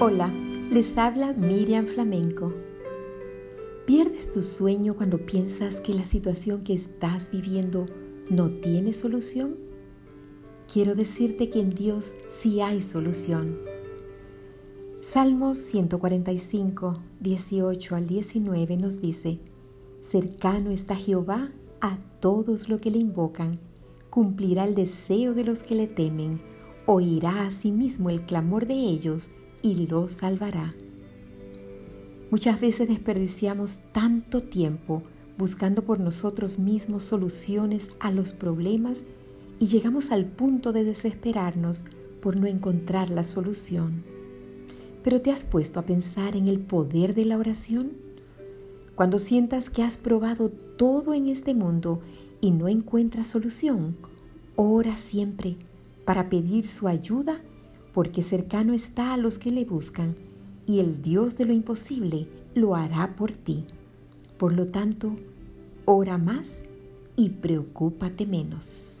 Hola, les habla Miriam Flamenco. ¿Pierdes tu sueño cuando piensas que la situación que estás viviendo no tiene solución? Quiero decirte que en Dios sí hay solución. Salmos 145, 18 al 19 nos dice, Cercano está Jehová a todos los que le invocan, cumplirá el deseo de los que le temen, oirá a sí mismo el clamor de ellos y los salvará. Muchas veces desperdiciamos tanto tiempo buscando por nosotros mismos soluciones a los problemas y llegamos al punto de desesperarnos por no encontrar la solución. Pero ¿te has puesto a pensar en el poder de la oración? Cuando sientas que has probado todo en este mundo y no encuentras solución, ora siempre para pedir su ayuda porque cercano está a los que le buscan, y el Dios de lo imposible lo hará por ti. Por lo tanto, ora más y preocúpate menos.